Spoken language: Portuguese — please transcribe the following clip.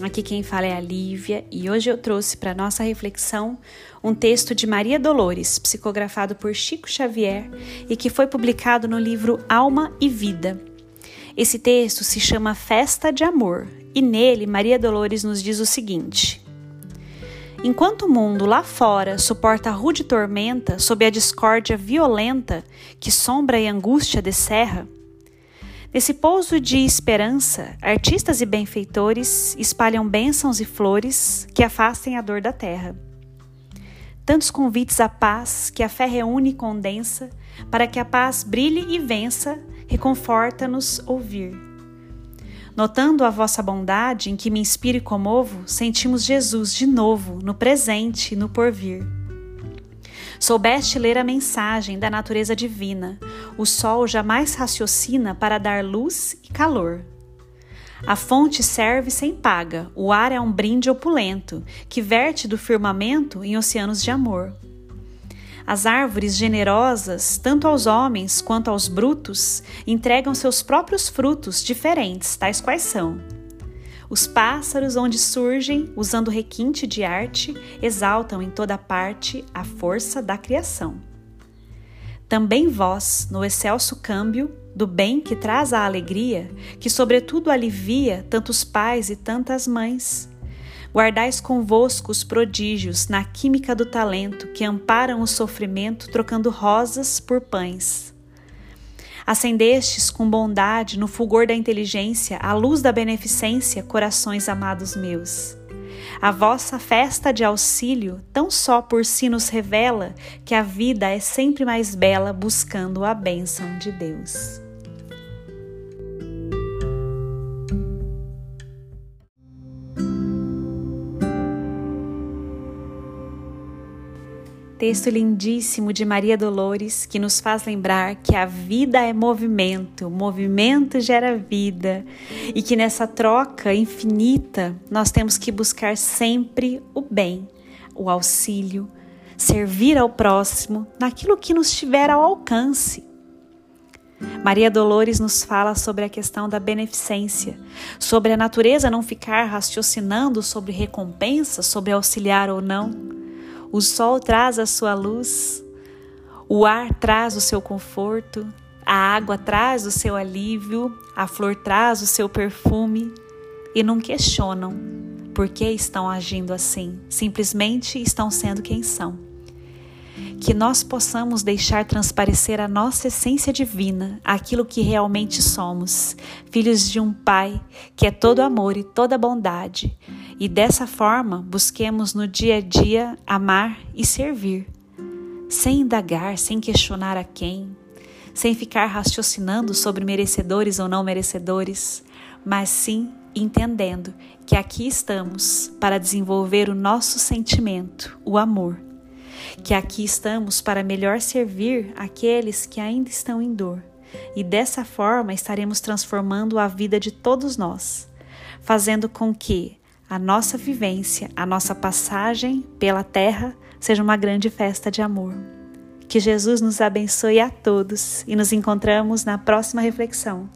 Aqui quem fala é a Lívia e hoje eu trouxe para nossa reflexão um texto de Maria Dolores, psicografado por Chico Xavier e que foi publicado no livro Alma e Vida. Esse texto se chama Festa de Amor e nele Maria Dolores nos diz o seguinte: Enquanto o mundo lá fora suporta a rude tormenta sob a discórdia violenta que sombra e angústia descerra, Nesse pouso de esperança, artistas e benfeitores espalham bênçãos e flores que afastem a dor da terra. Tantos convites à paz que a fé reúne e condensa, para que a paz brilhe e vença, reconforta-nos ouvir. Notando a vossa bondade, em que me inspiro e comovo, sentimos Jesus de novo, no presente e no porvir. Soubeste ler a mensagem da natureza divina. O sol jamais raciocina para dar luz e calor. A fonte serve sem paga, o ar é um brinde opulento, que verte do firmamento em oceanos de amor. As árvores generosas, tanto aos homens quanto aos brutos, entregam seus próprios frutos diferentes, tais quais são. Os pássaros, onde surgem, usando requinte de arte, exaltam em toda parte a força da criação. Também vós, no excelso câmbio do bem que traz a alegria, que sobretudo alivia tantos pais e tantas mães, guardais convosco os prodígios na química do talento que amparam o sofrimento trocando rosas por pães Acendestes com bondade no fulgor da inteligência, a luz da beneficência, corações amados meus. A vossa festa de auxílio tão só por si nos revela que a vida é sempre mais bela buscando a bênção de Deus. Texto lindíssimo de Maria Dolores que nos faz lembrar que a vida é movimento, movimento gera vida e que nessa troca infinita nós temos que buscar sempre o bem, o auxílio, servir ao próximo naquilo que nos tiver ao alcance. Maria Dolores nos fala sobre a questão da beneficência, sobre a natureza não ficar raciocinando sobre recompensa, sobre auxiliar ou não o sol traz a sua luz, o ar traz o seu conforto, a água traz o seu alívio, a flor traz o seu perfume. E não questionam por que estão agindo assim, simplesmente estão sendo quem são. Que nós possamos deixar transparecer a nossa essência divina, aquilo que realmente somos, filhos de um Pai que é todo amor e toda bondade e dessa forma busquemos no dia a dia amar e servir, sem indagar, sem questionar a quem, sem ficar raciocinando sobre merecedores ou não merecedores, mas sim entendendo que aqui estamos para desenvolver o nosso sentimento, o amor, que aqui estamos para melhor servir aqueles que ainda estão em dor. E dessa forma estaremos transformando a vida de todos nós, fazendo com que a nossa vivência, a nossa passagem pela terra seja uma grande festa de amor. Que Jesus nos abençoe a todos e nos encontramos na próxima reflexão.